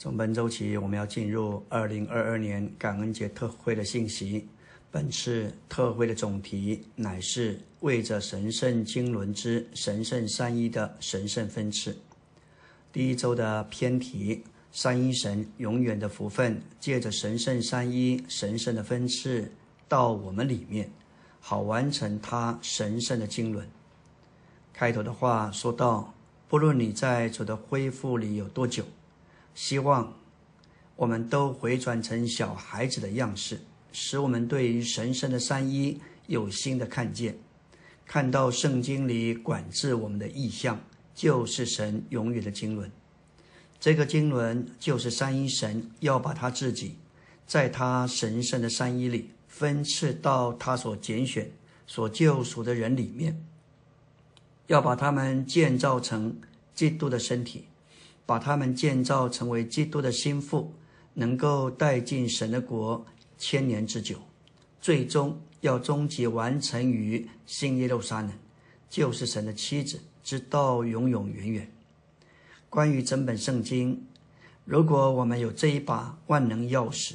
从本周起，我们要进入二零二二年感恩节特会的信息。本次特会的总题乃是为着神圣经纶之神圣三一的神圣分赐。第一周的偏题：三一神永远的福分，借着神圣三一神圣的分赐到我们里面，好完成他神圣的经纶。开头的话说到：不论你在主的恢复里有多久。希望我们都回转成小孩子的样式，使我们对于神圣的三一有新的看见，看到圣经里管制我们的意象，就是神永远的经纶。这个经纶就是三一神要把他自己在他神圣的三一里分赐到他所拣选、所救赎的人里面，要把他们建造成基督的身体。把他们建造成为基督的心腹，能够带进神的国千年之久，最终要终极完成于新耶路撒冷，就是神的妻子，直到永永远远。关于整本圣经，如果我们有这一把万能钥匙，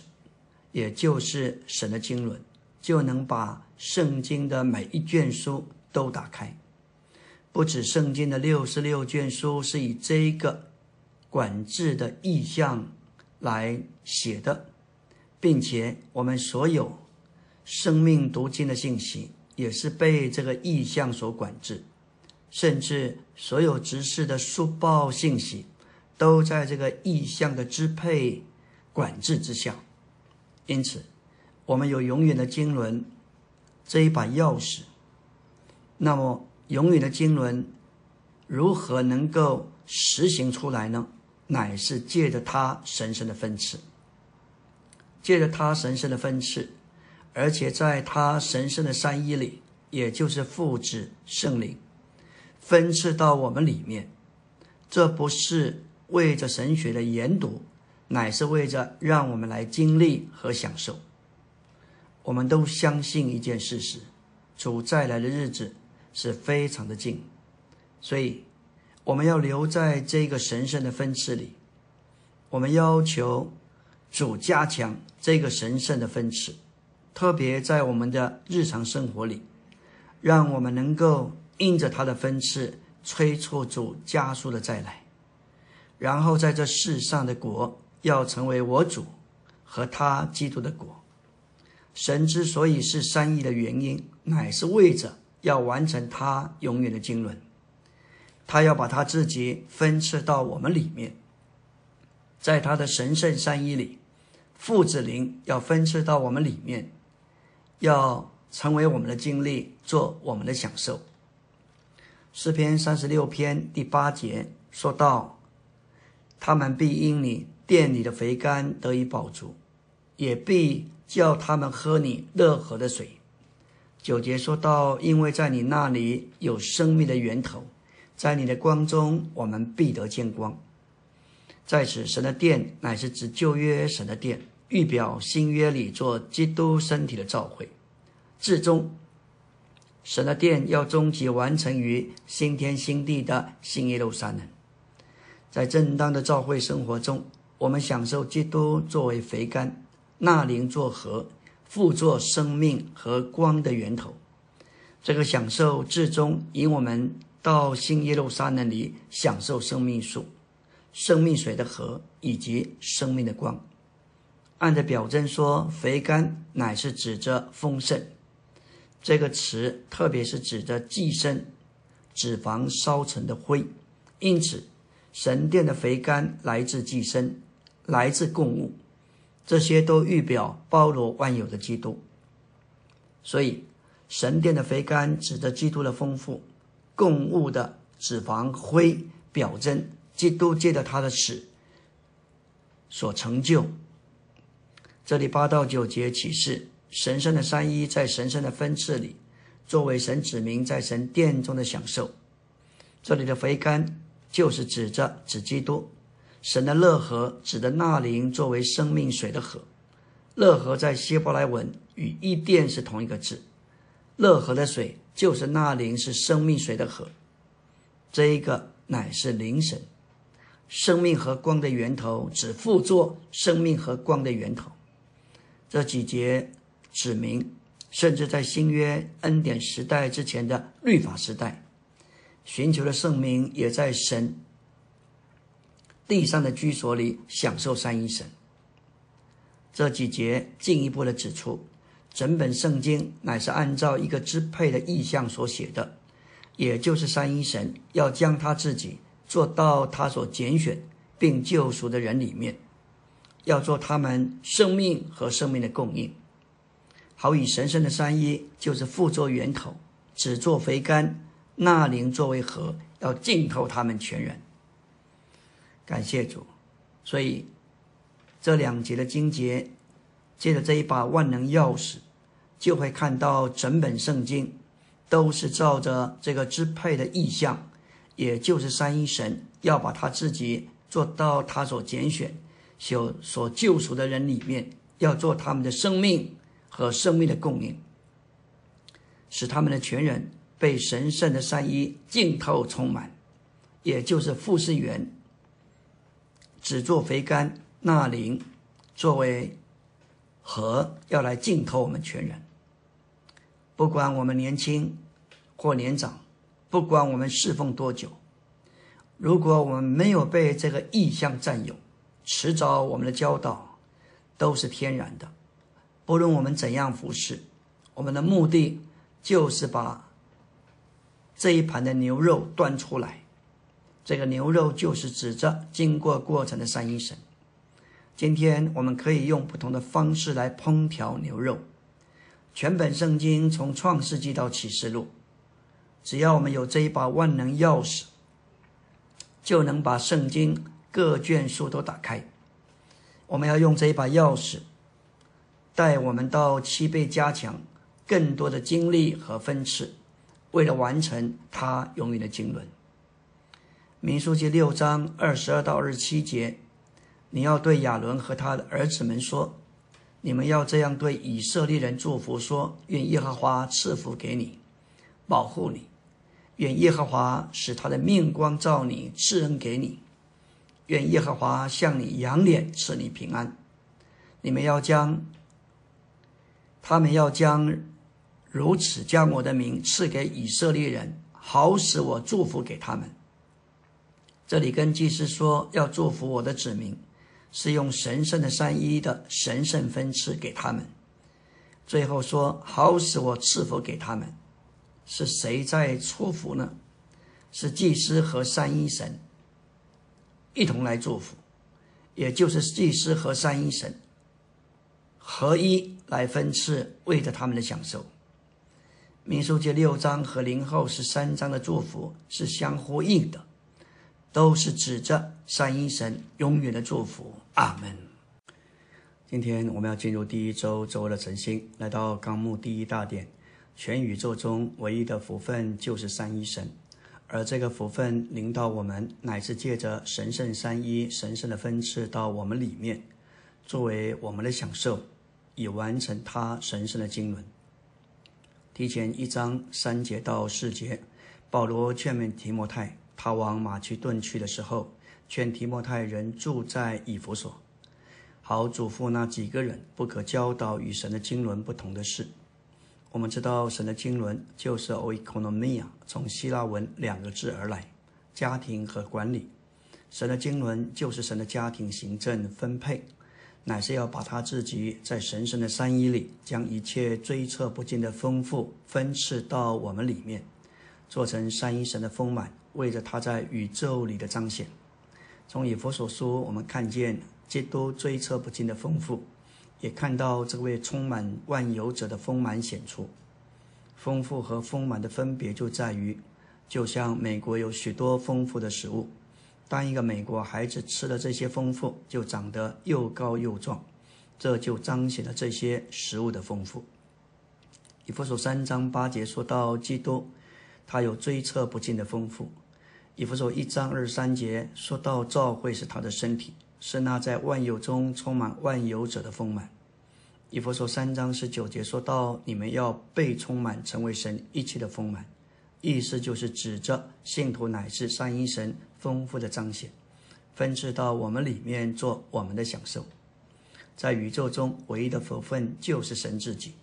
也就是神的经纶，就能把圣经的每一卷书都打开。不止圣经的六十六卷书是以这一个。管制的意象来写的，并且我们所有生命读经的信息也是被这个意象所管制，甚至所有执事的书报信息都在这个意象的支配管制之下。因此，我们有永远的经纶这一把钥匙。那么，永远的经纶如何能够实行出来呢？乃是借着他神圣的分赐，借着他神圣的分赐，而且在他神圣的三一里，也就是父子圣灵分赐到我们里面。这不是为着神学的研读，乃是为着让我们来经历和享受。我们都相信一件事实：主再来的日子是非常的近，所以。我们要留在这个神圣的分次里，我们要求主加强这个神圣的分次，特别在我们的日常生活里，让我们能够应着他的分次，催促主加速的再来，然后在这世上的国要成为我主和他基督的国。神之所以是三亿的原因，乃是为着要完成他永远的经纶。他要把他自己分赐到我们里面，在他的神圣三一里，父子灵要分赐到我们里面，要成为我们的经历，做我们的享受。诗篇三十六篇第八节说到：“他们必因你殿里的肥甘得以饱足，也必叫他们喝你乐河的水。”九节说到：“因为在你那里有生命的源头。”在你的光中，我们必得见光。在此，神的殿乃是指旧约神的殿，预表新约里做基督身体的召会。至终，神的殿要终极完成于新天新地的新耶路撒冷。在正当的召会生活中，我们享受基督作为肥甘，纳灵作河，复作生命和光的源头。这个享受至终引我们。到新耶路撒冷里享受生命树、生命水的河以及生命的光。按着表征说，肥甘乃是指着丰盛这个词，特别是指着寄生脂肪烧成的灰。因此，神殿的肥甘来自寄生，来自供物，这些都预表包罗万有的基督。所以，神殿的肥甘指着基督的丰富。供物的脂肪灰表征基督借着他的死所成就。这里八到九节启示神圣的三一在神圣的分次里，作为神指明在神殿中的享受。这里的肥甘就是指着指基督，神的乐河指的纳灵作为生命水的河。乐河在希伯来文与伊甸是同一个字，乐河的水。就是那灵是生命水的河，这一个乃是灵神，生命和光的源头，只附作生命和光的源头。这几节指明，甚至在新约恩典时代之前的律法时代，寻求的圣名也在神地上的居所里享受三一神。这几节进一步的指出，整本圣经乃是按照一个支配的意象所写的，也就是三一神要将他自己做到他所拣选并救赎的人里面。要做他们生命和生命的供应，好以神圣的三一就是父作源头，子作肥甘，纳灵作为核，要浸透他们全人。感谢主，所以这两节的经节，借着这一把万能钥匙，就会看到整本圣经都是照着这个支配的意象，也就是三一神要把他自己做到他所拣选。所所救赎的人里面，要做他们的生命和生命的供应，使他们的全人被神圣的善意浸透充满，也就是富士园只做肥甘纳灵作为和，要来浸透我们全人。不管我们年轻或年长，不管我们侍奉多久，如果我们没有被这个意象占有，迟早，我们的教导都是天然的。不论我们怎样服侍，我们的目的就是把这一盘的牛肉端出来。这个牛肉就是指着经过过程的三一神。今天我们可以用不同的方式来烹调牛肉。全本圣经从创世纪到启示录，只要我们有这一把万能钥匙，就能把圣经。各卷书都打开，我们要用这一把钥匙，带我们到七倍加强更多的精力和分次，为了完成他永远的经纶。民书记六章二十二到二十七节，你要对亚伦和他的儿子们说：你们要这样对以色列人祝福说：愿耶和华赐福给你，保护你；愿耶和华使他的面光照你，赐恩给你。愿耶和华向你扬脸，赐你平安。你们要将，他们要将如此将我的名赐给以色列人，好使我祝福给他们。这里跟祭司说要祝福我的子民，是用神圣的三一的神圣分赐给他们。最后说好使我赐福给他们，是谁在祝福呢？是祭司和三一神。一同来祝福，也就是祭司和三一神合一来分赐，为着他们的享受。民数记六章和零后十三章的祝福是相呼应的，都是指着三一神永远的祝福。阿门。今天我们要进入第一周周的晨星，来到纲目第一大点，全宇宙中唯一的福分就是三一神。而这个福分临到我们，乃是借着神圣三一神圣的分赐到我们里面，作为我们的享受，以完成他神圣的经纶。提前一章三节到四节，保罗劝勉提摩太，他往马其顿去的时候，劝提摩太人住在以弗所，好嘱咐那几个人不可教导与神的经纶不同的事。我们知道神的经纶就是 oikonomia，从希腊文两个字而来，家庭和管理。神的经纶就是神的家庭行政分配，乃是要把他自己在神圣的三一里，将一切追测不尽的丰富分赐到我们里面，做成三一神的丰满，为着他在宇宙里的彰显。从以佛所说，我们看见基督追测不尽的丰富。也看到这位充满万有者的丰满显出，丰富和丰满的分别就在于，就像美国有许多丰富的食物，当一个美国孩子吃了这些丰富，就长得又高又壮，这就彰显了这些食物的丰富。以弗所三章八节说到基督，他有追测不尽的丰富。以弗所一章二十三节说到教会是他的身体。是那在万有中充满万有者的丰满。以弗所三章十九节说到：“你们要被充满，成为神一切的丰满。”意思就是指着信徒乃是三一神丰富的彰显。分赐到我们里面做我们的享受。在宇宙中，唯一的福分就是神自己。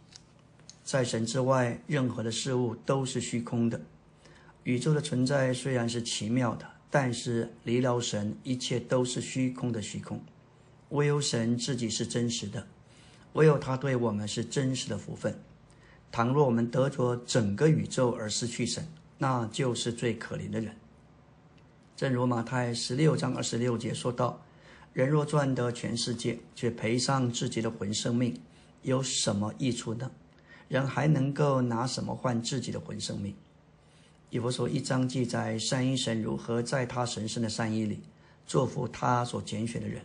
在神之外，任何的事物都是虚空的。宇宙的存在虽然是奇妙的，但是离了神，一切都是虚空的虚空。唯有神自己是真实的，唯有他对我们是真实的福分。倘若我们得着整个宇宙而失去神，那就是最可怜的人。正如马太十六章二十六节说道：“人若赚得全世界，却赔上自己的魂生命，有什么益处呢？”人还能够拿什么换自己的魂生命？以弗所一章记载，善因神如何在他神圣的善意里祝福他所拣选的人。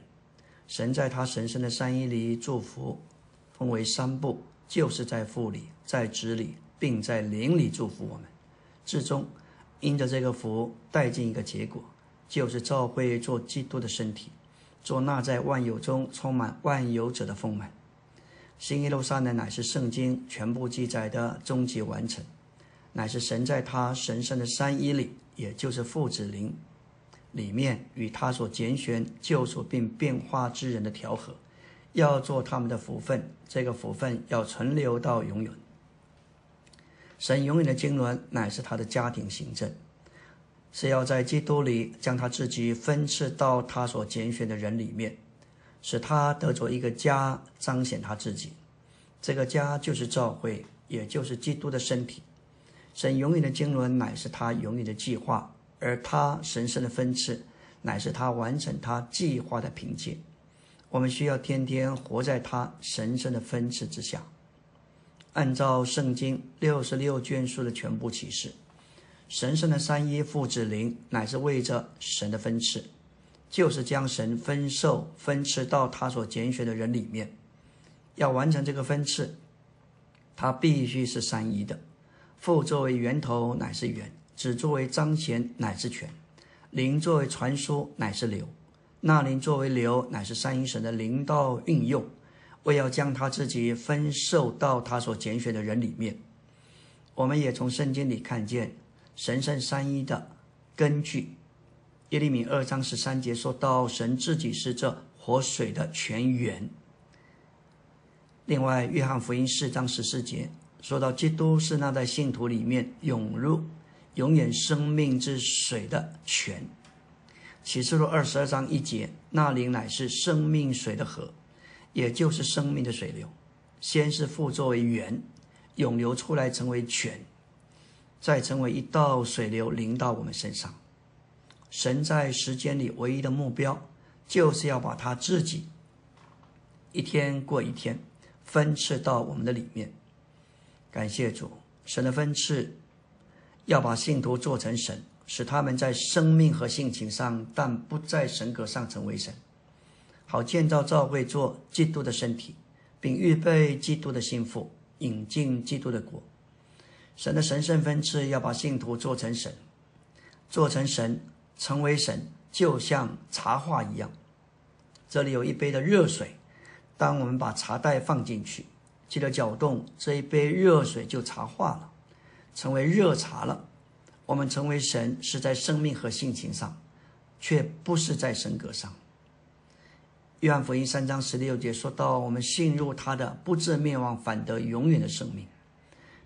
神在他神圣的善意里祝福，分为三步，就是在父里、在子里，并在灵里祝福我们。至终，因着这个福带进一个结果，就是召会做基督的身体，做那在万有中充满万有者的丰满。新耶路撒冷乃是圣经全部记载的终极完成，乃是神在他神圣的三一里，也就是父子灵里面与他所拣选救赎并变化之人的调和，要做他们的福分，这个福分要存留到永远。神永远的经纶乃是他的家庭行政，是要在基督里将他自己分赐到他所拣选的人里面。使他得着一个家，彰显他自己。这个家就是教会，也就是基督的身体。神永远的经纶乃是他永远的计划，而他神圣的分赐乃是他完成他计划的凭借。我们需要天天活在他神圣的分赐之下，按照圣经六十六卷书的全部启示，神圣的三一父子灵乃是为着神的分赐。就是将神分授分赐到他所拣选的人里面，要完成这个分赐，他必须是三一的。父作为源头乃是源，子作为彰显乃是泉，灵作为传输乃是流，那灵作为流乃是三一神的灵道运用，为要将他自己分授到他所拣选的人里面。我们也从圣经里看见神圣三一的根据。耶利米二章十三节说到，神自己是这活水的泉源。另外，约翰福音四章十四节说到，基督是那在信徒里面涌入永远生命之水的泉。启示录二十二章一节，那灵乃是生命水的河，也就是生命的水流。先是复作为源，涌流出来成为泉，再成为一道水流淋到我们身上。神在时间里唯一的目标，就是要把他自己一天过一天分赐到我们的里面。感谢主，神的分赐要把信徒做成神，使他们在生命和性情上，但不在神格上成为神，好建造教会做基督的身体，并预备基督的心腹，引进基督的国。神的神圣分赐要把信徒做成神，做成神。成为神，就像茶话一样。这里有一杯的热水，当我们把茶袋放进去，记得搅动，这一杯热水就茶化了，成为热茶了。我们成为神，是在生命和性情上，却不是在神格上。约翰福音三章十六节说到：“我们信入他的，不至灭亡，反得永远的生命。”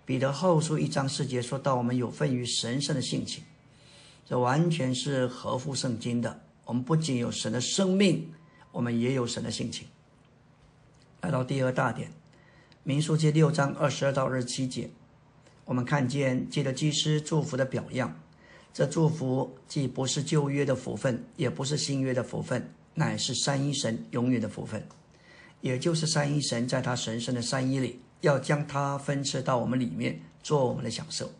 彼得后书一章四节说到：“我们有份于神圣的性情。”这完全是合乎圣经的。我们不仅有神的生命，我们也有神的性情。来到第二大点，《民数记》六章二十二到二十七节，我们看见借着祭司祝福的表样。这祝福既不是旧约的福分，也不是新约的福分，乃是三一神永远的福分。也就是三一神在他神圣的三一里，要将它分赐到我们里面，做我们的享受。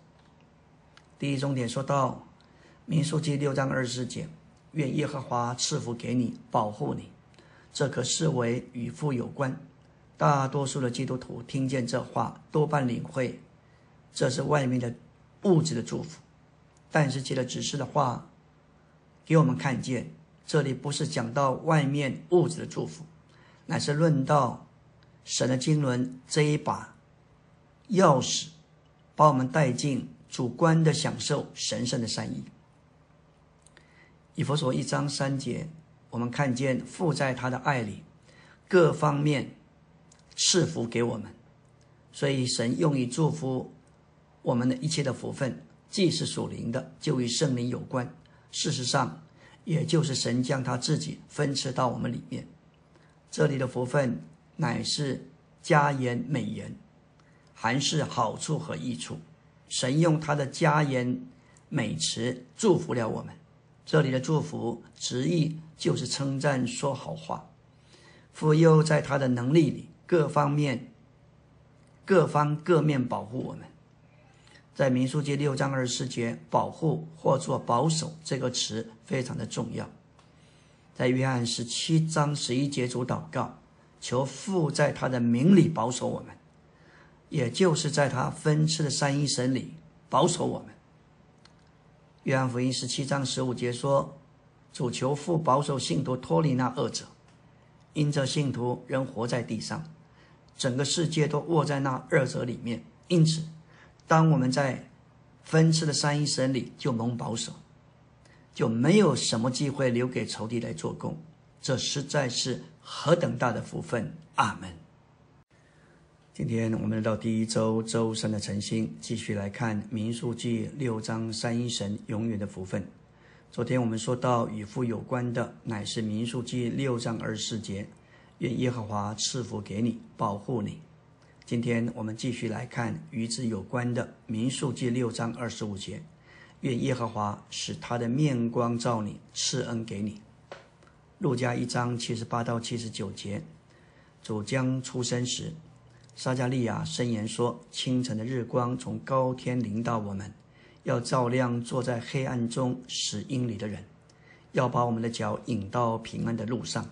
第一重点说到。民数记六章二十节，愿耶和华赐福给你，保护你。这可视为与父有关。大多数的基督徒听见这话，多半领会这是外面的物质的祝福。但是记得指示的话，给我们看见，这里不是讲到外面物质的祝福，乃是论到神的经纶这一把钥匙，把我们带进主观的享受神圣的善意。以佛所一章三节，我们看见附在他的爱里各方面赐福给我们，所以神用以祝福我们的一切的福分，既是属灵的，就与圣灵有关。事实上，也就是神将他自己分赐到我们里面。这里的福分乃是佳言美言，含是好处和益处。神用他的佳言美词祝福了我们。这里的祝福直译就是称赞、说好话。父又在他的能力里各方面、各方各面保护我们。在民数记六章二十四节，“保护”或做“保守”这个词非常的重要。在约翰十七章十一节，主祷告，求父在他的名里保守我们，也就是在他分赐的三一神里保守我们。约翰福音十七章十五节说：“主求父保守信徒脱离那恶者，因这信徒仍活在地上，整个世界都握在那二者里面。因此，当我们在分赐的三一神里就蒙保守，就没有什么机会留给仇敌来做工。这实在是何等大的福分！阿门。”今天我们来到第一周周三的晨星，继续来看民数记六章三一神永远的福分。昨天我们说到与父有关的，乃是民数记六章二十四节，愿耶和华赐福给你，保护你。今天我们继续来看与子有关的民数记六章二十五节，愿耶和华使他的面光照你，赐恩给你。路加一章七十八到七十九节，主将出生时。撒加利亚申言说：“清晨的日光从高天临到我们，要照亮坐在黑暗中十英里的人，要把我们的脚引到平安的路上。”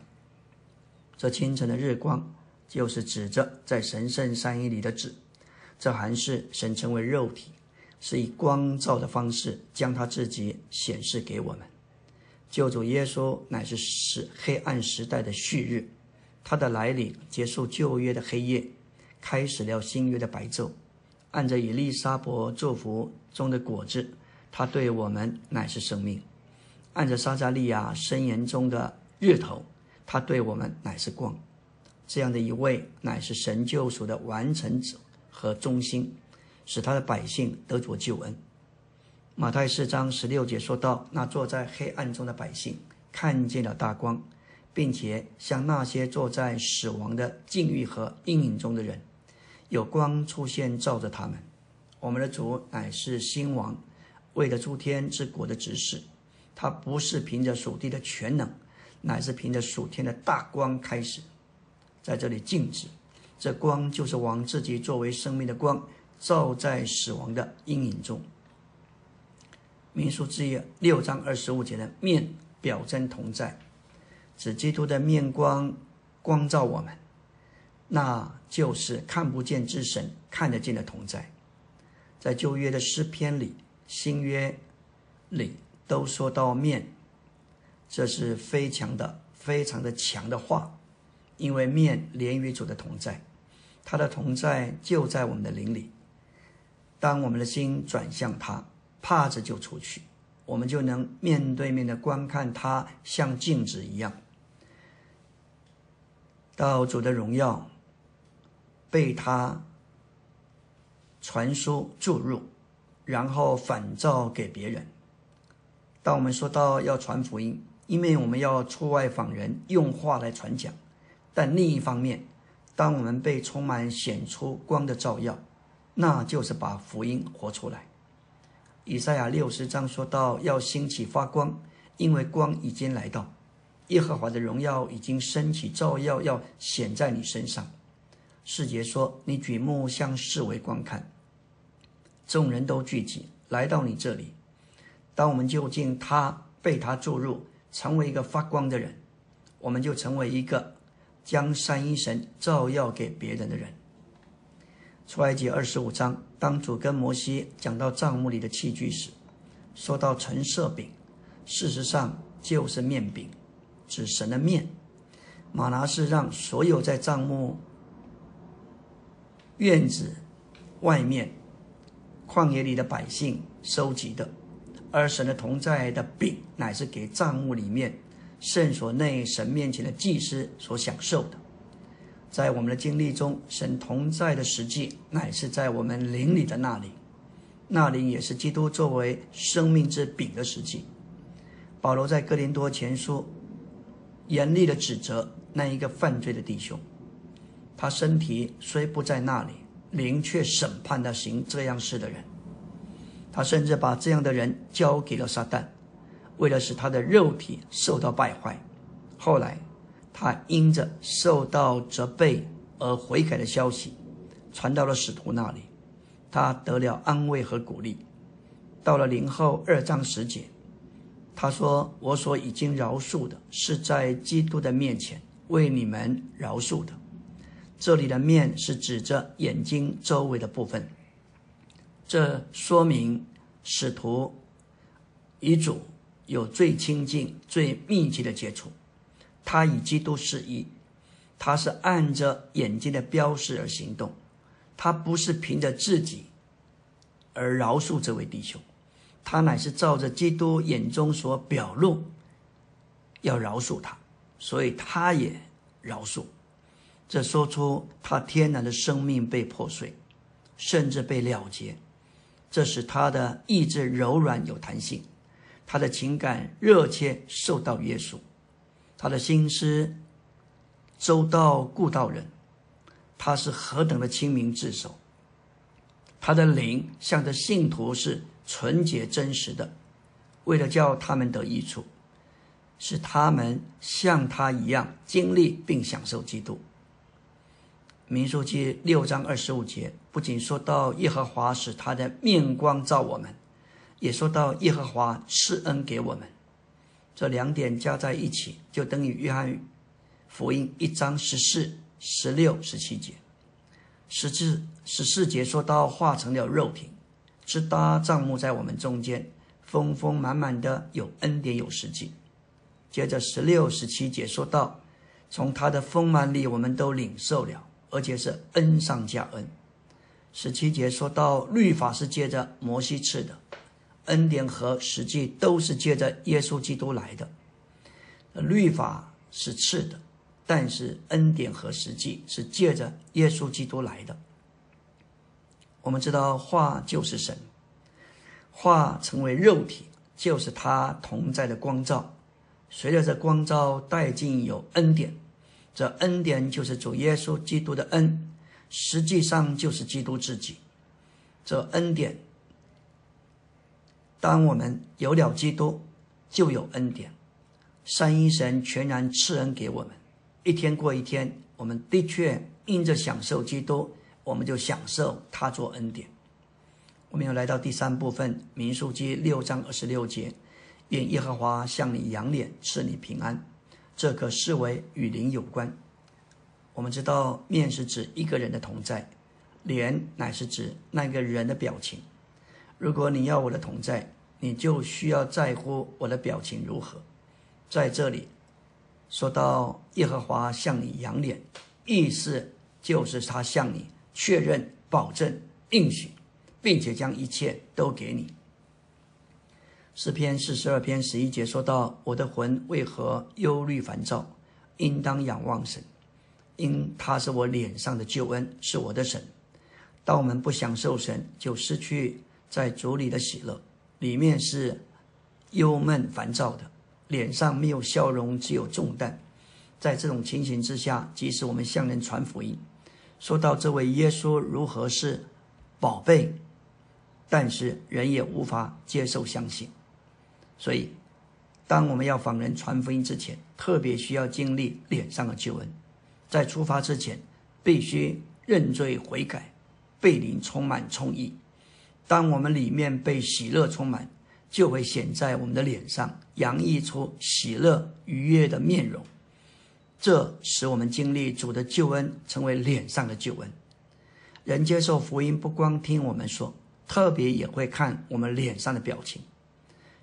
这清晨的日光，就是指着在神圣山一里的子。这还是神称为肉体，是以光照的方式将他自己显示给我们。救主耶稣乃是使黑暗时代的旭日，他的来临结束旧约的黑夜。开始了新约的白昼，按着以利沙伯祝福中的果子，他对我们乃是生命；按着撒加利亚申言中的日头，他对我们乃是光。这样的一位乃是神救赎的完成者和中心，使他的百姓得着救恩。马太四章十六节说到：“那坐在黑暗中的百姓看见了大光，并且像那些坐在死亡的境遇和阴影中的人。”有光出现，照着他们。我们的主乃是新王，为了诸天之国的指示。他不是凭着属地的全能，乃是凭着属天的大光开始，在这里静止。这光就是王自己作为生命的光，照在死亡的阴影中。民书之夜六章二十五节的面表征同在，指基督的面光光照我们。那就是看不见之神看得见的同在，在旧约的诗篇里、新约里都说到面，这是非常的、非常的强的话，因为面连于主的同在，他的同在就在我们的灵里。当我们的心转向他，怕着就出去，我们就能面对面的观看他，像镜子一样，到主的荣耀。被他传输注入，然后反照给别人。当我们说到要传福音，因为我们要出外访人，用话来传讲；但另一方面，当我们被充满显出光的照耀，那就是把福音活出来。以赛亚六十章说到要兴起发光，因为光已经来到，耶和华的荣耀已经升起，照耀要显在你身上。世杰说：“你举目向四围观看，众人都聚集来到你这里。当我们就近他被他注入，成为一个发光的人，我们就成为一个将三一神照耀给别人的人。”出埃及二十五章，当主跟摩西讲到帐幕里的器具时，说到橙色饼，事实上就是面饼，指神的面。马拿是让所有在帐幕。院子外面，旷野里的百姓收集的，而神的同在的饼，乃是给帐幕里面圣所内神面前的祭司所享受的。在我们的经历中，神同在的实际乃是在我们灵里的那里，那里也是基督作为生命之饼的实际。保罗在哥林多前书严厉的指责那一个犯罪的弟兄，他身体虽不在那里，灵却审判他行这样事的人。他甚至把这样的人交给了撒旦，为了使他的肉体受到败坏。后来，他因着受到责备而悔改的消息传到了使徒那里，他得了安慰和鼓励。到了零后二章十节，他说：“我所已经饶恕的，是在基督的面前为你们饶恕的。”这里的面是指着眼睛周围的部分。这说明使徒与主有最亲近、最密切的接触。他与基督是一，他是按着眼睛的标示而行动，他不是凭着自己而饶恕这位弟兄，他乃是照着基督眼中所表露要饶恕他，所以他也饶恕。这说出他天然的生命被破碎，甚至被了结。这使他的意志柔软有弹性，他的情感热切受到约束，他的心思周到顾到人，他是何等的清明自守。他的灵向着信徒是纯洁真实的，为了叫他们得益处，使他们像他一样经历并享受基督。民数记六章二十五节不仅说到耶和华使他的面光照我们，也说到耶和华赐恩给我们。这两点加在一起，就等于约翰福音一章十四、十六、十七节。十至十四节说到化成了肉体，直搭帐幕在我们中间，丰丰满满的有恩典有实际。接着十六、十七节说到，从他的丰满里，我们都领受了。而且是恩上加恩。十七节说到律法是借着摩西赐的，恩典和实际都是借着耶稣基督来的。律法是赐的，但是恩典和实际是借着耶稣基督来的。我们知道话就是神，话成为肉体，就是他同在的光照。随着这光照带进有恩典。这恩典就是主耶稣基督的恩，实际上就是基督自己。这恩典，当我们有了基督，就有恩典。三一神全然赐恩给我们，一天过一天，我们的确因着享受基督，我们就享受他做恩典。我们要来到第三部分，民数记六章二十六节：愿耶和华向你扬脸，赐你平安。这可视为与灵有关。我们知道，面是指一个人的同在，脸乃是指那个人的表情。如果你要我的同在，你就需要在乎我的表情如何。在这里说到耶和华向你扬脸，意思就是他向你确认、保证、应许，并且将一切都给你。诗篇四十二篇十一节说到：“我的魂为何忧虑烦躁？应当仰望神，因他是我脸上的救恩，是我的神。当我们不享受神，就失去在主里的喜乐，里面是忧闷烦躁的，脸上没有笑容，只有重担。在这种情形之下，即使我们向人传福音，说到这位耶稣如何是宝贝，但是人也无法接受相信。”所以，当我们要访人传福音之前，特别需要经历脸上的救恩。在出发之前，必须认罪悔改，被灵充满充溢。当我们里面被喜乐充满，就会显在我们的脸上，洋溢出喜乐愉悦的面容。这使我们经历主的救恩，成为脸上的救恩。人接受福音，不光听我们说，特别也会看我们脸上的表情。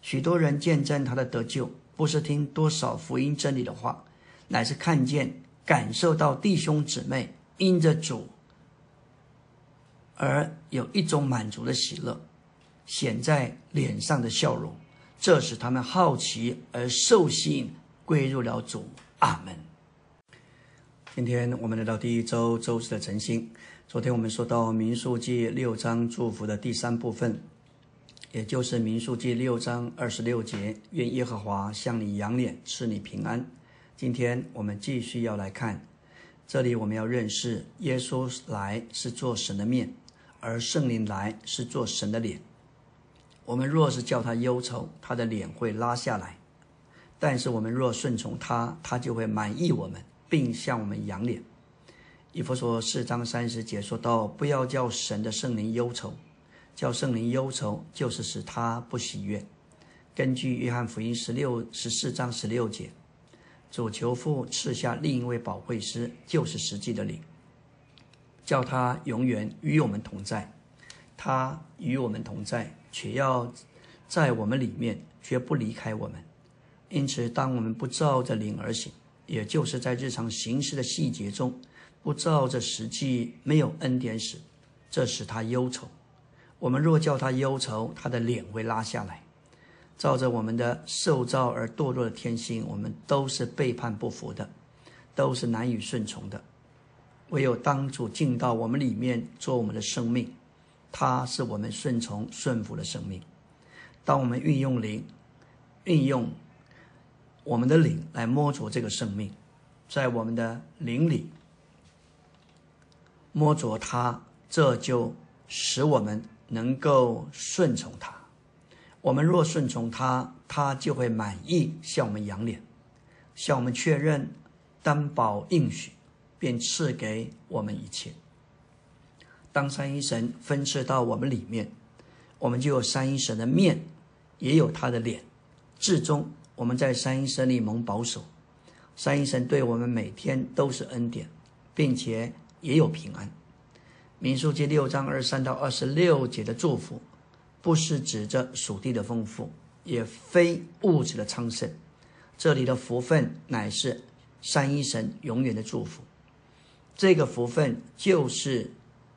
许多人见证他的得救，不是听多少福音真理的话，乃是看见、感受到弟兄姊妹因着主而有一种满足的喜乐，显在脸上的笑容，这使他们好奇而受吸引归入了主。阿门。今天我们来到第一周周四的晨星。昨天我们说到民数记六章祝福的第三部分，也就是民数记六章二十六节：愿耶和华向你扬脸，赐你平安。今天我们继续要来看，这里我们要认识耶稣来是做神的面，而圣灵来是做神的脸。我们若是叫他忧愁，他的脸会拉下来；但是我们若顺从他，他就会满意我们，并向我们扬脸。以弗所四章三十节说到：“不要叫神的圣灵忧愁，叫圣灵忧愁，就是使他不喜悦。”根据约翰福音十六十四章十六节。主求父赐下另一位宝贵师，就是实际的灵，叫他永远与我们同在。他与我们同在，却要在我们里面，绝不离开我们。因此，当我们不照着灵而行，也就是在日常行事的细节中，不照着实际没有恩典时，这使他忧愁。我们若叫他忧愁，他的脸会拉下来。照着我们的受造而堕落的天性，我们都是背叛不服的，都是难以顺从的。唯有当主进到我们里面做我们的生命，他是我们顺从顺服的生命。当我们运用灵，运用我们的灵来摸着这个生命，在我们的灵里摸着它，这就使我们能够顺从他。我们若顺从他，他就会满意，向我们扬脸，向我们确认担保应许，便赐给我们一切。当三一神分赐到我们里面，我们就有三一神的面，也有他的脸。至终，我们在三一神里蒙保守。三一神对我们每天都是恩典，并且也有平安。民数记六章二十三到二十六节的祝福。不是指着属地的丰富，也非物质的昌盛。这里的福分乃是三一神永远的祝福。这个福分就是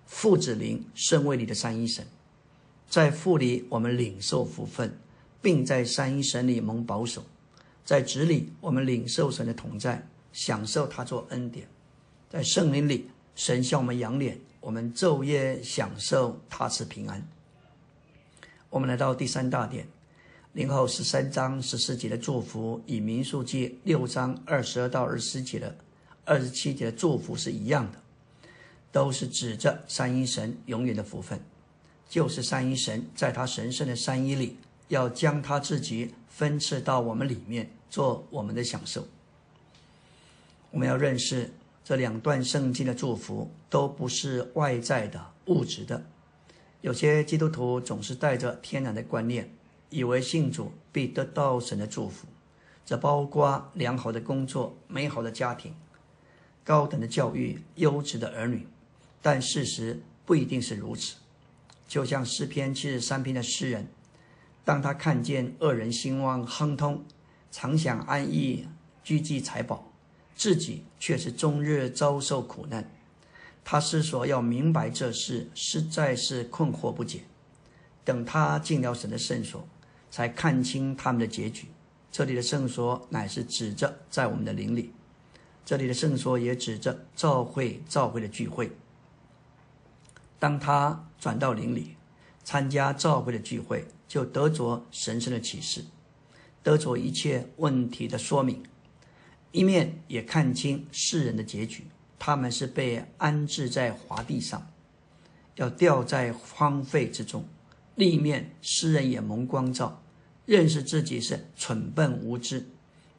父子灵圣位里的三一神，在父里我们领受福分，并在三一神里蒙保守；在子里我们领受神的同在，享受他做恩典；在圣灵里，神向我们扬脸，我们昼夜享受他赐平安。我们来到第三大点，零后十三章十四节的祝福，与民数记六章二十二到二十节的二十七节的祝福是一样的，都是指着三一神永远的福分，就是三一神在他神圣的三一里，要将他自己分赐到我们里面，做我们的享受。我们要认识这两段圣经的祝福，都不是外在的物质的。有些基督徒总是带着天然的观念，以为信主必得到神的祝福，这包括良好的工作、美好的家庭、高等的教育、优质的儿女。但事实不一定是如此。就像诗篇七十三篇的诗人，当他看见恶人兴旺亨通，常享安逸、居积财宝，自己却是终日遭受苦难。他思索要明白这事，实在是困惑不解。等他进了神的圣所，才看清他们的结局。这里的圣所乃是指着在我们的灵里，这里的圣所也指着召会、召会的聚会。当他转到灵里，参加召会的聚会，就得着神圣的启示，得着一切问题的说明，一面也看清世人的结局。他们是被安置在华地上，要掉在荒废之中。另一面，诗人也蒙光照，认识自己是蠢笨无知，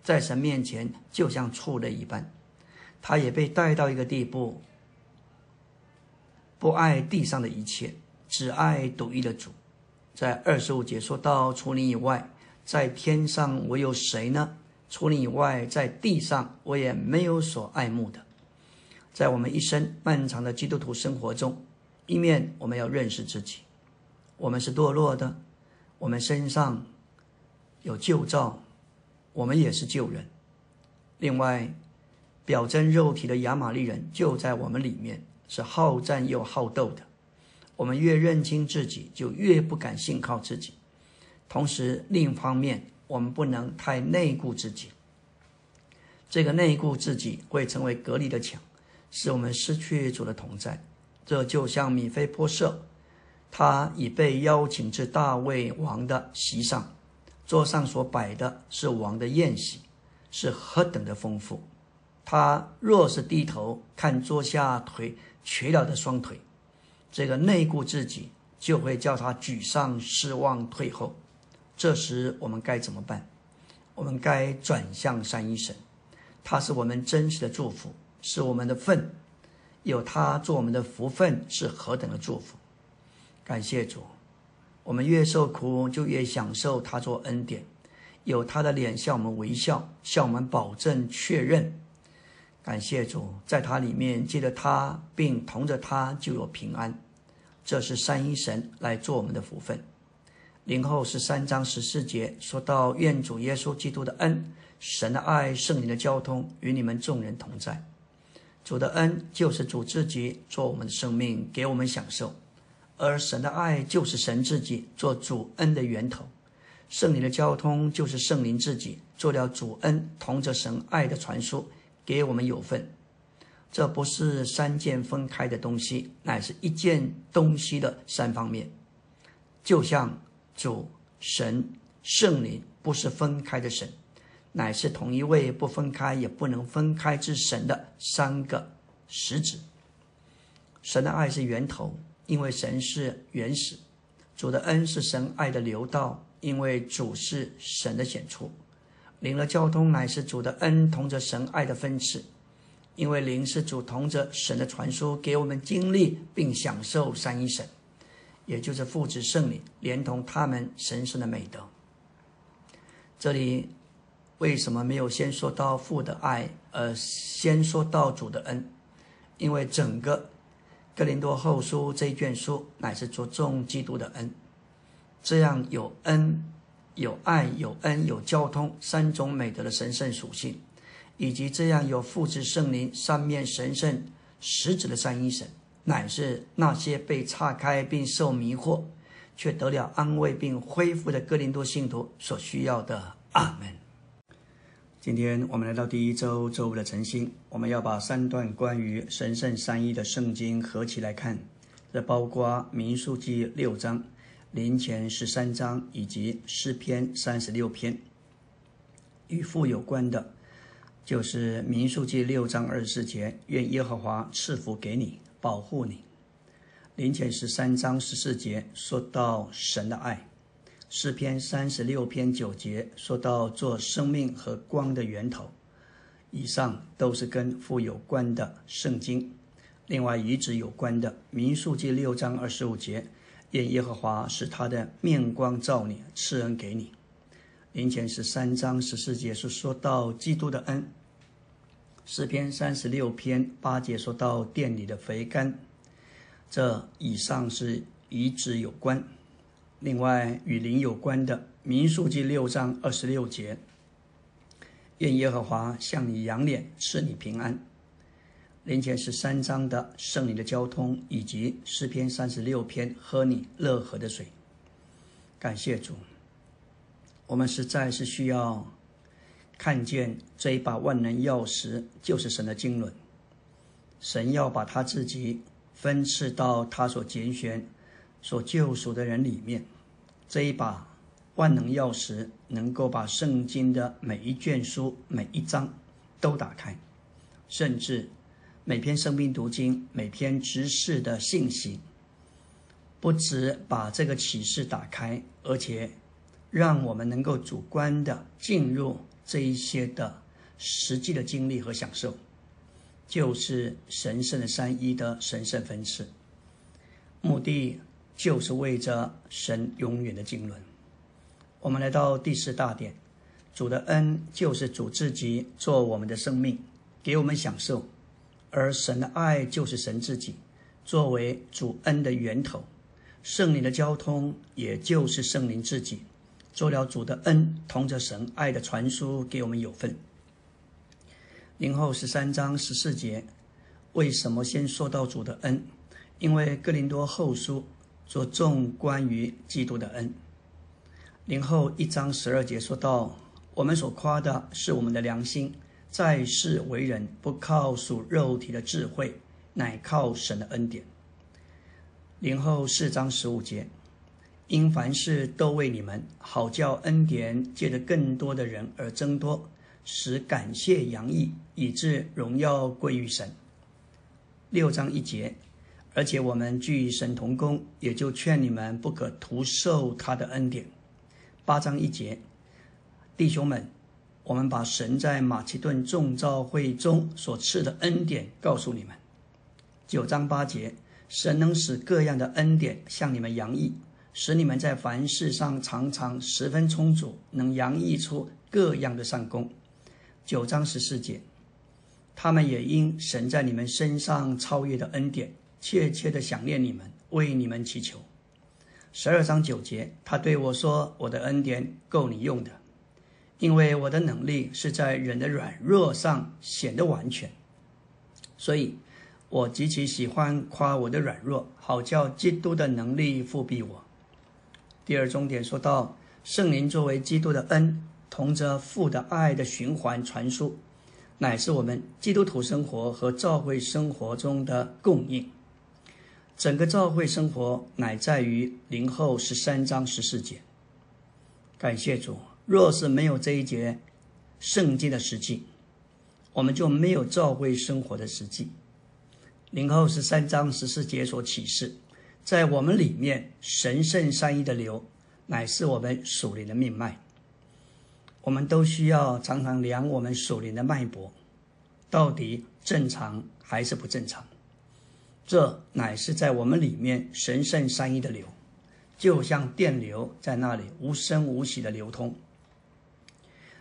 在神面前就像畜类一般。他也被带到一个地步，不爱地上的一切，只爱独一的主。在二十五节说到：“除你以外，在天上我有谁呢？除你以外，在地上我也没有所爱慕的。”在我们一生漫长的基督徒生活中，一面我们要认识自己，我们是堕落的，我们身上有旧照，我们也是旧人。另外，表征肉体的亚玛利人就在我们里面，是好战又好斗的。我们越认清自己，就越不敢信靠自己。同时，另一方面，我们不能太内顾自己。这个内顾自己会成为隔离的墙，使我们失去主的同在。这就像米菲波设，他已被邀请至大卫王的席上，桌上所摆的是王的宴席，是何等的丰富！他若是低头看桌下腿瘸了的双腿，这个内顾自己就会叫他沮丧、失望、退后。这时我们该怎么办？我们该转向三一神，他是我们真实的祝福，是我们的份，有他做我们的福分是何等的祝福！感谢主，我们越受苦就越享受他做恩典，有他的脸向我们微笑，向我们保证确认。感谢主，在他里面借着他，并同着他就有平安。这是三一神来做我们的福分。零后十三章十四节说到：愿主耶稣基督的恩、神的爱、圣灵的交通与你们众人同在。主的恩就是主自己做我们的生命，给我们享受；而神的爱就是神自己做主恩的源头。圣灵的交通就是圣灵自己做了主恩，同着神爱的传输。给我们有份，这不是三件分开的东西，乃是一件东西的三方面。就像主、神、圣灵不是分开的神，乃是同一位不分开也不能分开之神的三个实质。神的爱是源头，因为神是原始；主的恩是神爱的流道，因为主是神的显出。灵的交通乃是主的恩同着神爱的分赐，因为灵是主同着神的传输，给我们经历并享受三一神，也就是父子圣灵连同他们神圣的美德。这里为什么没有先说到父的爱，而先说到主的恩？因为整个哥林多后书这一卷书乃是着重基督的恩，这样有恩。有爱、有恩、有交通三种美德的神圣属性，以及这样有父子圣灵三面神圣实质的三一神，乃是那些被岔开并受迷惑，却得了安慰并恢复的哥林多信徒所需要的。阿门。今天我们来到第一周周五的晨星，我们要把三段关于神圣三一的圣经合起来看，这包括民数记六章。临前十三章以及诗篇三十六篇，与父有关的，就是民数记六章二十四节，愿耶和华赐福给你，保护你。灵前十三章十四节说到神的爱，诗篇三十六篇九节说到做生命和光的源头。以上都是跟父有关的圣经。另外，与子有关的民数记六章二十五节。愿耶和华使他的面光照你，赐恩给你。灵前十三章十四节是说到基督的恩。诗篇三十六篇八节说到店里的肥甘。这以上是与子有关。另外与灵有关的民数记六章二十六节。愿耶和华向你扬脸，赐你平安。灵前十三章的圣灵的交通，以及诗篇三十六篇喝你乐河的水。感谢主，我们实在是需要看见这一把万能钥匙，就是神的经纶。神要把他自己分赐到他所拣选、所救赎的人里面。这一把万能钥匙，能够把圣经的每一卷书、每一章都打开，甚至。每篇生命读经，每篇知识的信息，不止把这个启示打开，而且让我们能够主观的进入这一些的实际的经历和享受，就是神圣的三一的神圣分赐。目的就是为着神永远的经纶。我们来到第四大点，主的恩就是主自己做我们的生命，给我们享受。而神的爱就是神自己，作为主恩的源头，圣灵的交通也就是圣灵自己，做了主的恩，同着神爱的传输给我们有份。零后十三章十四节，为什么先说到主的恩？因为哥林多后书着重关于基督的恩。零后一章十二节说到，我们所夸的是我们的良心。在世为人，不靠属肉体的智慧，乃靠神的恩典。零后四章十五节，因凡事都为你们好，叫恩典借着更多的人而增多，使感谢洋溢，以致荣耀归于神。六章一节，而且我们据神同工，也就劝你们不可徒受他的恩典。八章一节，弟兄们。我们把神在马其顿众召会中所赐的恩典告诉你们。九章八节，神能使各样的恩典向你们洋溢，使你们在凡事上常常十分充足，能洋溢出各样的善功。九章十四节，他们也因神在你们身上超越的恩典，切切的想念你们，为你们祈求。十二章九节，他对我说：“我的恩典够你用的。”因为我的能力是在人的软弱上显得完全，所以我极其喜欢夸我的软弱，好叫基督的能力复庇我。第二重点说到，圣灵作为基督的恩，同着父的爱的循环传输，乃是我们基督徒生活和教会生活中的供应。整个教会生活乃在于灵后十三章十四节。感谢主。若是没有这一节圣经的实际，我们就没有教会生活的实际。灵后十三章十四节所启示，在我们里面神圣善意的流，乃是我们属灵的命脉。我们都需要常常量我们属灵的脉搏，到底正常还是不正常？这乃是在我们里面神圣善意的流，就像电流在那里无声无息的流通。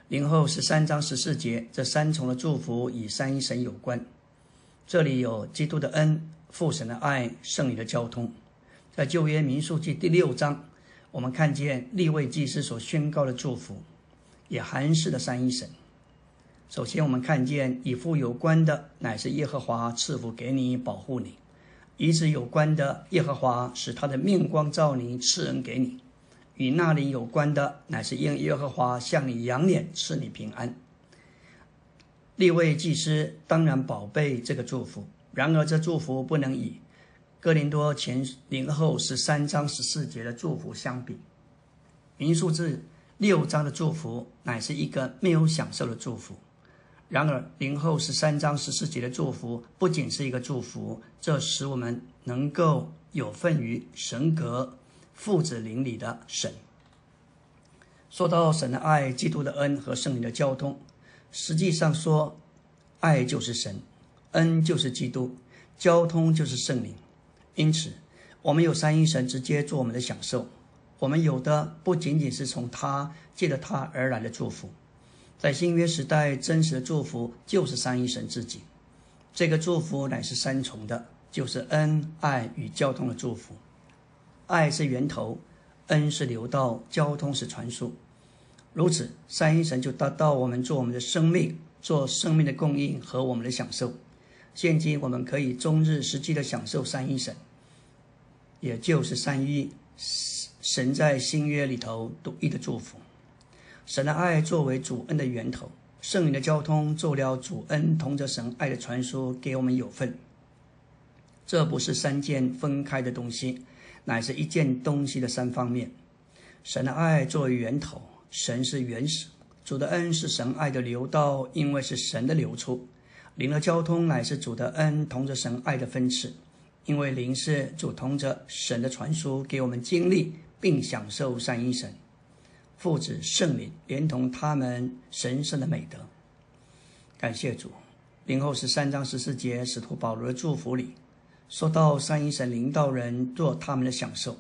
零后十三章十四节，这三重的祝福与三一神有关。这里有基督的恩、父神的爱、圣灵的交通。在旧约民数记第六章，我们看见立位祭司所宣告的祝福，也含示了三一神。首先，我们看见与父有关的，乃是耶和华赐福给你，保护你；与子有关的，耶和华使他的面光照你，赐恩给你。与那里有关的，乃是因耶和华向你扬脸，赐你平安。立位祭司当然宝贝这个祝福，然而这祝福不能以哥林多前零后十三章十四节的祝福相比。民数字六章的祝福乃是一个没有享受的祝福，然而零后十三章十四节的祝福不仅是一个祝福，这使我们能够有份于神格。父子邻里的神，说到神的爱、基督的恩和圣灵的交通，实际上说，爱就是神，恩就是基督，交通就是圣灵。因此，我们有三一神直接做我们的享受。我们有的不仅仅是从他借着他而来的祝福，在新约时代，真实的祝福就是三一神自己。这个祝福乃是三重的，就是恩、爱与交通的祝福。爱是源头，恩是流道，交通是传输。如此，三一神就达到我们做我们的生命，做生命的供应和我们的享受。现今我们可以终日实际的享受三一神，也就是三一神在新约里头独一的祝福。神的爱作为主恩的源头，圣灵的交通做了主恩同着神爱的传输，给我们有份。这不是三件分开的东西。乃是一件东西的三方面。神的爱作为源头，神是原始；主的恩是神爱的流道，因为是神的流出。灵的交通乃是主的恩同着神爱的分赐，因为灵是主同着神的传输，给我们经历并享受三一神、父子、圣灵，连同他们神圣的美德。感谢主。灵后十三章十四节，使徒保罗的祝福里。说到三一神领导人做他们的享受，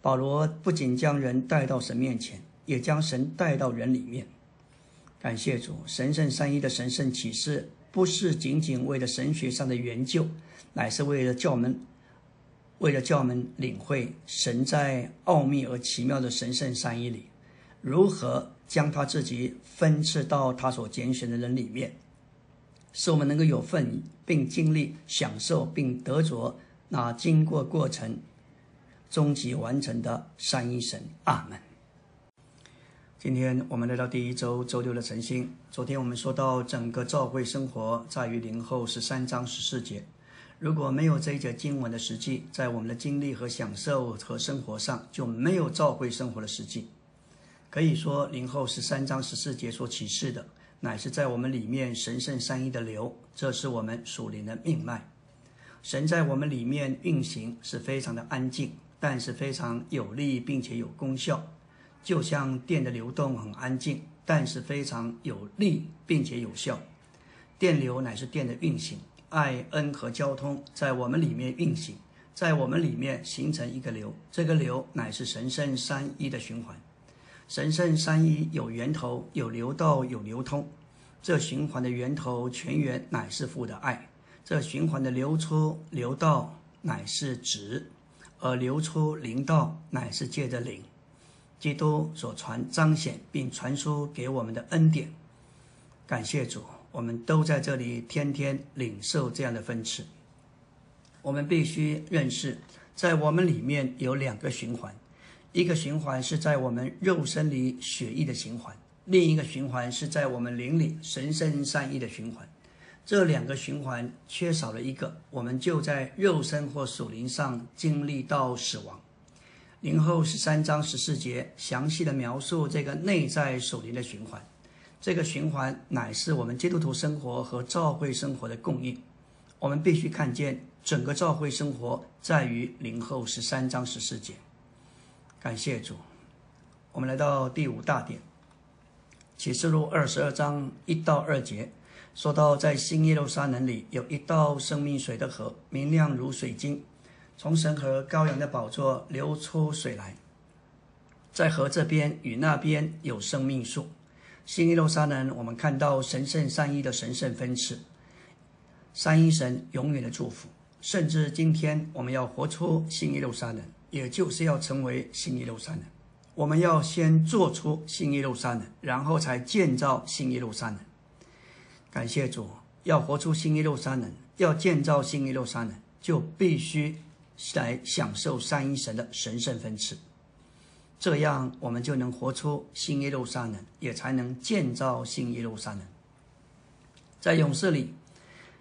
保罗不仅将人带到神面前，也将神带到人里面。感谢主，神圣三一的神圣启示不是仅仅为了神学上的研究，乃是为了教门，为了教门领会神在奥秘而奇妙的神圣善意里，如何将他自己分赐到他所拣选的人里面。使我们能够有份，并经历、享受并得着那经过过程、终极完成的三一神。阿门。今天我们来到第一周周六的晨星。昨天我们说到整个教会生活在于灵后十三章十四节。如果没有这一节经文的实际，在我们的经历和享受和生活上就没有教会生活的实际。可以说，灵后十三章十四节所启示的，乃是在我们里面神圣三一的流，这是我们属灵的命脉。神在我们里面运行是非常的安静，但是非常有力，并且有功效。就像电的流动很安静，但是非常有力，并且有效。电流乃是电的运行，爱恩和交通在我们里面运行，在我们里面形成一个流。这个流乃是神圣三一的循环。神圣三一有源头，有流道，有流通。这循环的源头泉源乃是父的爱，这循环的流出流道乃是子，而流出灵道乃是借着灵。基督所传彰显并传输给我们的恩典，感谢主，我们都在这里天天领受这样的分赐。我们必须认识，在我们里面有两个循环，一个循环是在我们肉身里血液的循环，另一个循环是在我们灵里神圣善意的循环。这两个循环缺少了一个，我们就在肉身或属灵上经历到死亡。零后十三章十四节详细的描述这个内在属灵的循环，这个循环乃是我们基督徒生活和教会生活的供应。我们必须看见整个教会生活在于零后十三章十四节。感谢主，我们来到第五大点，启示录二十二章一到二节，说到在新耶路撒冷里有一道生命水的河，明亮如水晶。从神和羔羊的宝座流出水来，在河这边与那边有生命树。新耶路撒冷，我们看到神圣三一的神圣分赐，三一神永远的祝福。甚至今天我们要活出新耶路撒冷，也就是要成为新耶路撒冷。我们要先做出新耶路撒冷，然后才建造新耶路撒冷。感谢主，要活出新耶路撒冷，要建造新耶路撒冷，就必须。来享受三一神的神圣分赐，这样我们就能活出新耶路撒冷，也才能建造新耶路撒冷。在勇士里，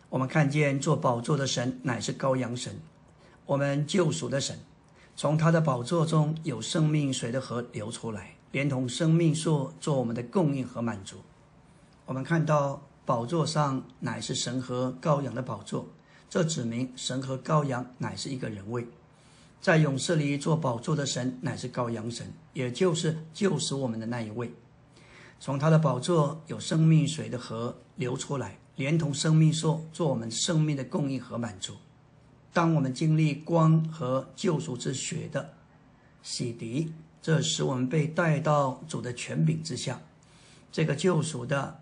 我们看见做宝座的神乃是羔羊神，我们救赎的神，从他的宝座中有生命水的河流出来，连同生命树做我们的供应和满足。我们看到宝座上乃是神和羔羊的宝座。这指明神和羔羊乃是一个人位，在勇士里做宝座的神乃是羔羊神，也就是救赎我们的那一位。从他的宝座有生命水的河流出来，连同生命树做我们生命的供应和满足。当我们经历光和救赎之血的洗涤，这使我们被带到主的权柄之下。这个救赎的。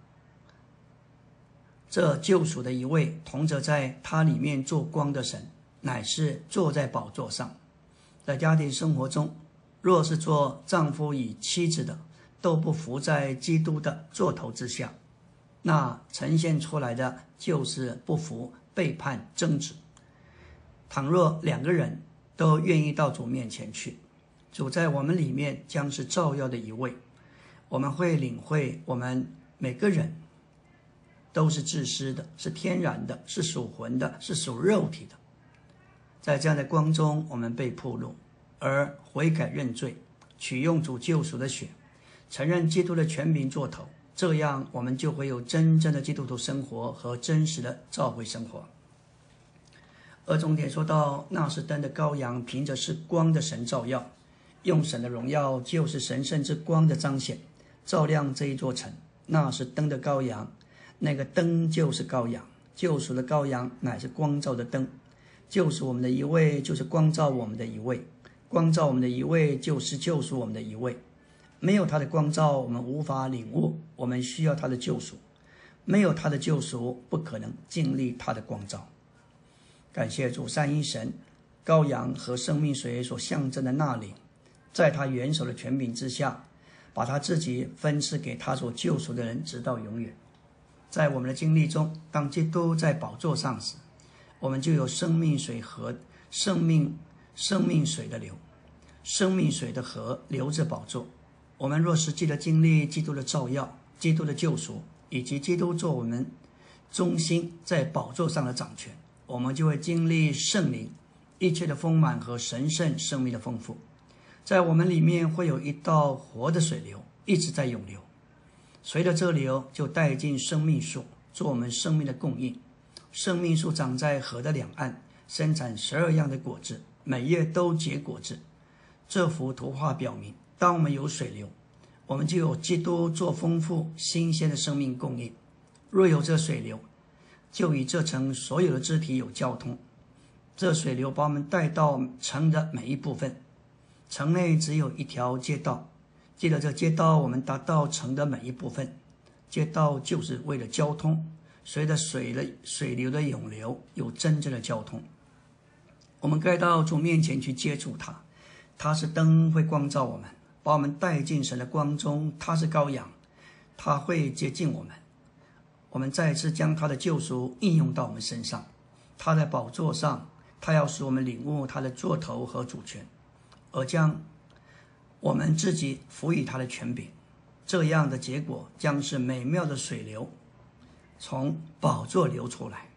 这救赎的一位同着在他里面做光的神，乃是坐在宝座上。在家庭生活中，若是做丈夫与妻子的都不服在基督的座头之下，那呈现出来的就是不服、背叛、争执。倘若两个人都愿意到主面前去，主在我们里面将是照耀的一位，我们会领会我们每个人。都是自私的，是天然的，是属魂的，是属肉体的。在这样的光中，我们被破露，而悔改认罪，取用主救赎的血，承认基督的全名做头，这样我们就会有真正的基督徒生活和真实的召会生活。而重点说到，那是灯的羔羊，凭着是光的神照耀，用神的荣耀，就是神圣之光的彰显，照亮这一座城。那是灯的羔羊。那个灯就是羔羊，救赎的羔羊乃是光照的灯，救赎我们的一位就是光照我们的一位，光照我们的一位就是救赎我们的一位。没有他的光照，我们无法领悟，我们需要他的救赎。没有他的救赎，不可能经历他的光照。感谢主三一神，羔羊和生命水所象征的那里，在他元首的权柄之下，把他自己分赐给他所救赎的人，直到永远。在我们的经历中，当基督在宝座上时，我们就有生命水和生命生命水的流，生命水的河流着宝座，我们若实际的经历基督的照耀、基督的救赎，以及基督做我们中心在宝座上的掌权，我们就会经历圣灵一切的丰满和神圣生命的丰富。在我们里面会有一道活的水流，一直在涌流。随着这流，就带进生命树，做我们生命的供应。生命树长在河的两岸，生产十二样的果子，每月都结果子。这幅图画表明，当我们有水流，我们就有基督做丰富新鲜的生命供应。若有这水流，就与这城所有的肢体有交通。这水流把我们带到城的每一部分。城内只有一条街道。记得这街道，我们达到城的每一部分。街道就是为了交通，随着水的水流的涌流，有真正的交通。我们该到主面前去接触它，它是灯，会光照我们，把我们带进神的光中。它是羔羊，它会接近我们。我们再次将他的救赎应用到我们身上。他在宝座上，他要使我们领悟他的座头和主权，而将。我们自己赋予他的权柄，这样的结果将是美妙的水流从宝座流出来。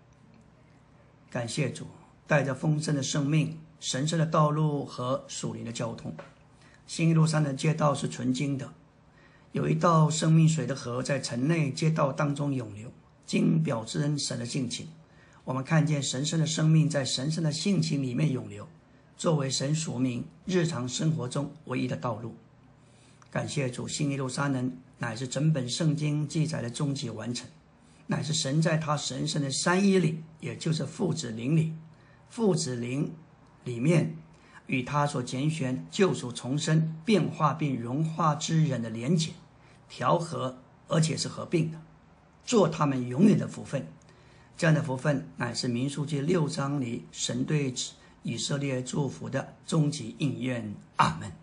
感谢主，带着丰盛的生命、神圣的道路和属灵的交通。新一路山的街道是纯净的，有一道生命水的河在城内街道当中涌流，金表之神的性情。我们看见神圣的生命在神圣的性情里面涌流。作为神属名日常生活中唯一的道路，感谢主，新耶路撒冷乃是整本圣经记载的终极完成，乃是神在他神圣的三一里，也就是父子灵里，父子灵里面与他所拣选救赎重生变化并融化之人的连结调和，而且是合并的，做他们永远的福分。这样的福分乃是民数记六章里神对。以色列祝福的终极应验，阿门。